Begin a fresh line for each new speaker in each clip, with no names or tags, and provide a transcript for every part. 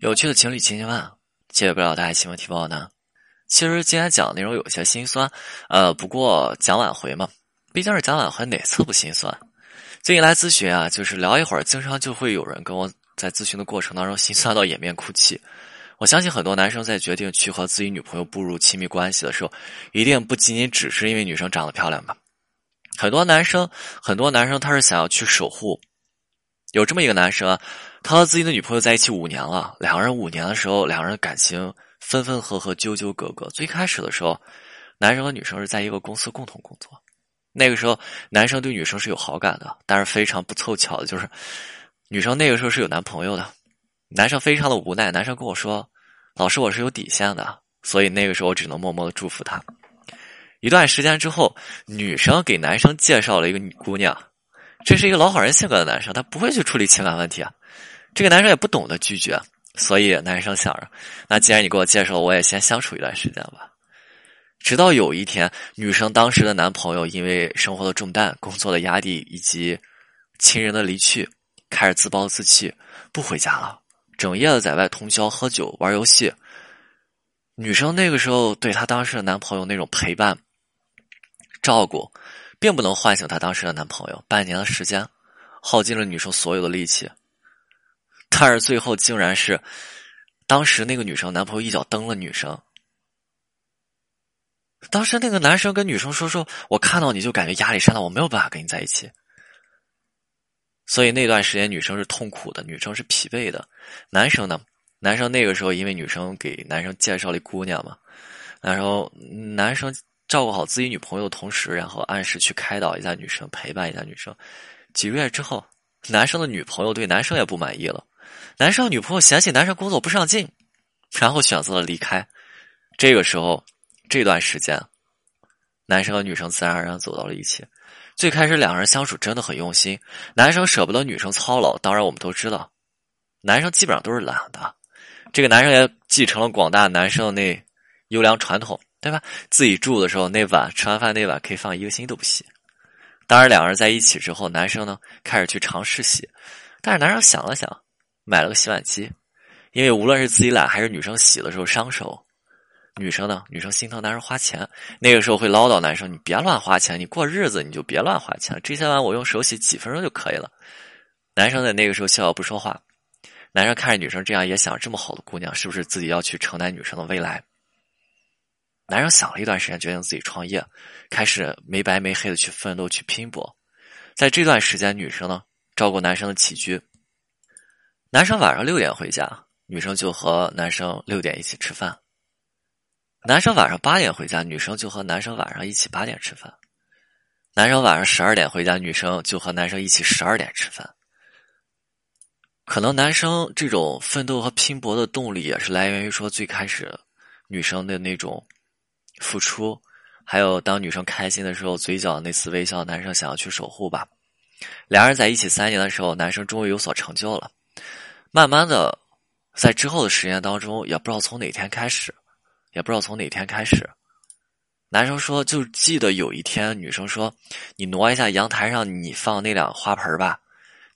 有趣的情侣千千万，解不了大家新闻提报呢。其实今天讲的内容有些心酸，呃，不过讲挽回嘛，毕竟是讲挽回，哪次不心酸？最近来咨询啊，就是聊一会儿，经常就会有人跟我在咨询的过程当中心酸到掩面哭泣。我相信很多男生在决定去和自己女朋友步入亲密关系的时候，一定不仅仅只是因为女生长得漂亮吧？很多男生，很多男生他是想要去守护。有这么一个男生。他和自己的女朋友在一起五年了，两个人五年的时候，两个人感情分分合合，纠纠葛葛。最开始的时候，男生和女生是在一个公司共同工作。那个时候，男生对女生是有好感的，但是非常不凑巧的就是，女生那个时候是有男朋友的。男生非常的无奈，男生跟我说：“老师，我是有底线的，所以那个时候我只能默默的祝福他。”一段时间之后，女生给男生介绍了一个女姑娘，这是一个老好人性格的男生，他不会去处理情感问题啊。这个男生也不懂得拒绝，所以男生想着，那既然你给我介绍，我也先相处一段时间吧。直到有一天，女生当时的男朋友因为生活的重担、工作的压力以及亲人的离去，开始自暴自弃，不回家了，整夜的在外通宵喝酒玩游戏。女生那个时候对她当时的男朋友那种陪伴、照顾，并不能唤醒她当时的男朋友。半年的时间，耗尽了女生所有的力气。但是最后竟然是，当时那个女生男朋友一脚蹬了女生。当时那个男生跟女生说：“说我看到你就感觉压力山大，我没有办法跟你在一起。”所以那段时间女生是痛苦的，女生是疲惫的。男生呢，男生那个时候因为女生给男生介绍了一姑娘嘛，然后男生照顾好自己女朋友的同时，然后按时去开导一下女生，陪伴一下女生。几个月之后，男生的女朋友对男生也不满意了。男生女朋友嫌弃男生工作不上进，然后选择了离开。这个时候，这段时间，男生和女生自然而然走到了一起。最开始两个人相处真的很用心，男生舍不得女生操劳。当然，我们都知道，男生基本上都是懒的。这个男生也继承了广大男生的那优良传统，对吧？自己住的时候，那碗吃完饭那碗可以放一个星期都不洗。当然，两人在一起之后，男生呢开始去尝试洗，但是男生想了想。买了个洗碗机，因为无论是自己懒还是女生洗的时候伤手，女生呢，女生心疼男生花钱，那个时候会唠叨男生：“你别乱花钱，你过日子你就别乱花钱，这些碗我用手洗几分钟就可以了。”男生在那个时候笑笑不说话。男生看着女生这样，也想：这么好的姑娘，是不是自己要去承担女生的未来？男生想了一段时间，决定自己创业，开始没白没黑的去奋斗去拼搏。在这段时间，女生呢照顾男生的起居。男生晚上六点回家，女生就和男生六点一起吃饭。男生晚上八点回家，女生就和男生晚上一起八点吃饭。男生晚上十二点回家，女生就和男生一起十二点吃饭。可能男生这种奋斗和拼搏的动力，也是来源于说最开始女生的那种付出，还有当女生开心的时候，嘴角那丝微笑，男生想要去守护吧。两人在一起三年的时候，男生终于有所成就了。慢慢的，在之后的时间当中，也不知道从哪天开始，也不知道从哪天开始，男生说就记得有一天，女生说：“你挪一下阳台上你放那两花盆吧，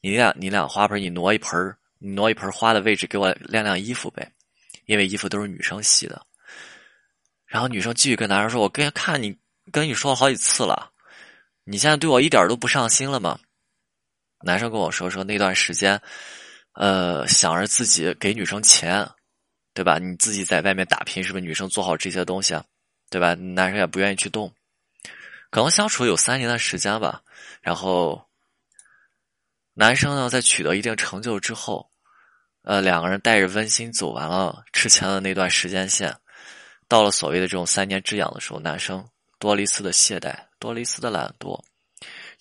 你俩你俩花盆你挪一盆，你挪一盆花的位置给我晾晾衣服呗，因为衣服都是女生洗的。”然后女生继续跟男生说：“我跟看你跟你说了好几次了，你现在对我一点都不上心了吗？”男生跟我说说那段时间。呃，想着自己给女生钱，对吧？你自己在外面打拼，是不是女生做好这些东西，对吧？男生也不愿意去动。可能相处有三年的时间吧，然后男生呢，在取得一定成就之后，呃，两个人带着温馨走完了之前的那段时间线，到了所谓的这种三年之痒的时候，男生多了一丝的懈怠，多了一丝的懒惰，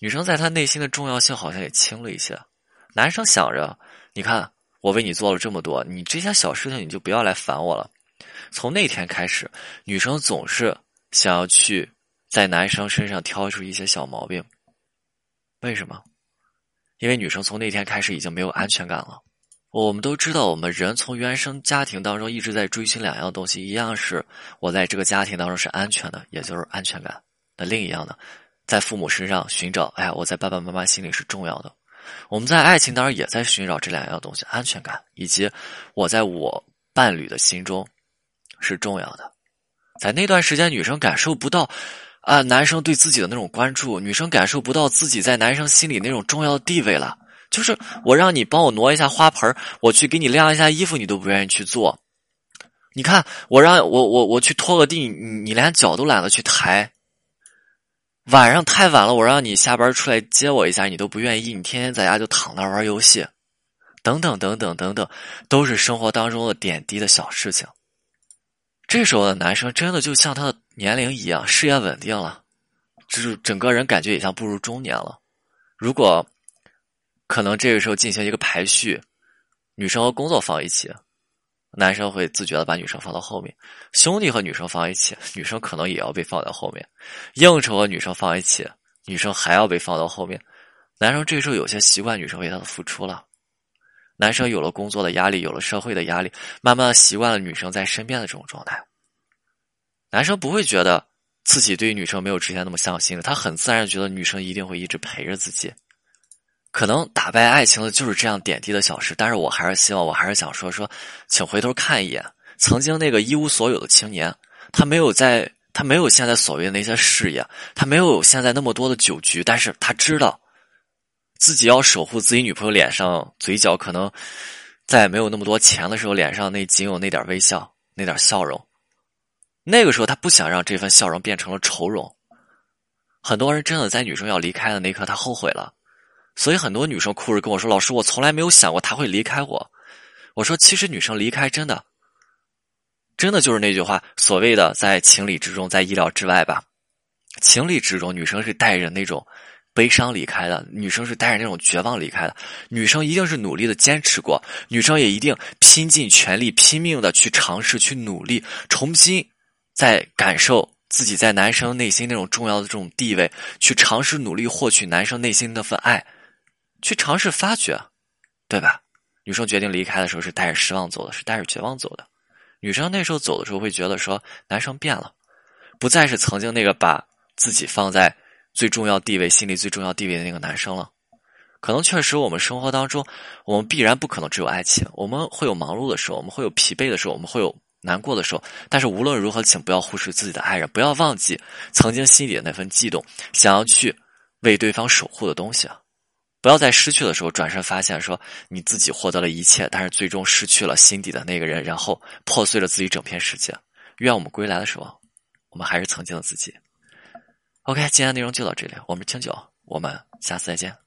女生在他内心的重要性好像也轻了一些。男生想着。你看，我为你做了这么多，你这些小事情你就不要来烦我了。从那天开始，女生总是想要去在男生身上挑出一些小毛病。为什么？因为女生从那天开始已经没有安全感了。我们都知道，我们人从原生家庭当中一直在追寻两样东西：一样是我在这个家庭当中是安全的，也就是安全感；那另一样呢，在父母身上寻找，哎呀，我在爸爸妈妈心里是重要的。我们在爱情当中也在寻找这两样东西：安全感以及我在我伴侣的心中是重要的。在那段时间，女生感受不到啊男生对自己的那种关注，女生感受不到自己在男生心里那种重要的地位了。就是我让你帮我挪一下花盆，我去给你晾一下衣服，你都不愿意去做。你看，我让我我我去拖个地，你你连脚都懒得去抬。晚上太晚了，我让你下班出来接我一下，你都不愿意。你天天在家就躺那玩游戏，等等等等等等，都是生活当中的点滴的小事情。这时候的男生真的就像他的年龄一样，事业稳定了，就是整个人感觉也像步入中年了。如果可能，这个时候进行一个排序，女生和工作放一起。男生会自觉的把女生放到后面，兄弟和女生放一起，女生可能也要被放在后面；应酬和女生放一起，女生还要被放到后面。男生这时候有些习惯女生为他的付出了，男生有了工作的压力，有了社会的压力，慢慢的习惯了女生在身边的这种状态。男生不会觉得自己对女生没有之前那么上心了，他很自然觉得女生一定会一直陪着自己。可能打败爱情的就是这样点滴的小事，但是我还是希望，我还是想说说，请回头看一眼，曾经那个一无所有的青年，他没有在，他没有现在所谓的那些事业，他没有现在那么多的酒局，但是他知道，自己要守护自己女朋友脸上嘴角可能在没有那么多钱的时候，脸上那仅有那点微笑，那点笑容，那个时候他不想让这份笑容变成了愁容。很多人真的在女生要离开的那一刻，他后悔了。所以很多女生哭着跟我说：“老师，我从来没有想过他会离开我。”我说：“其实女生离开真的，真的就是那句话，所谓的在情理之中，在意料之外吧。情理之中，女生是带着那种悲伤离开的，女生是带着那种绝望离开的。女生一定是努力的坚持过，女生也一定拼尽全力、拼命的去尝试、去努力，重新再感受。”自己在男生内心那种重要的这种地位，去尝试努力获取男生内心那份爱，去尝试发掘，对吧？女生决定离开的时候是带着失望走的，是带着绝望走的。女生那时候走的时候会觉得说，男生变了，不再是曾经那个把自己放在最重要地位、心里最重要地位的那个男生了。可能确实，我们生活当中，我们必然不可能只有爱情，我们会有忙碌的时候，我们会有疲惫的时候，我们会有。难过的时候，但是无论如何，请不要忽视自己的爱人，不要忘记曾经心里的那份悸动，想要去为对方守护的东西啊！不要在失去的时候转身发现说你自己获得了一切，但是最终失去了心底的那个人，然后破碎了自己整片世界。愿我们归来的时候，我们还是曾经的自己。OK，今天内容就到这里，我们清酒，我们下次再见。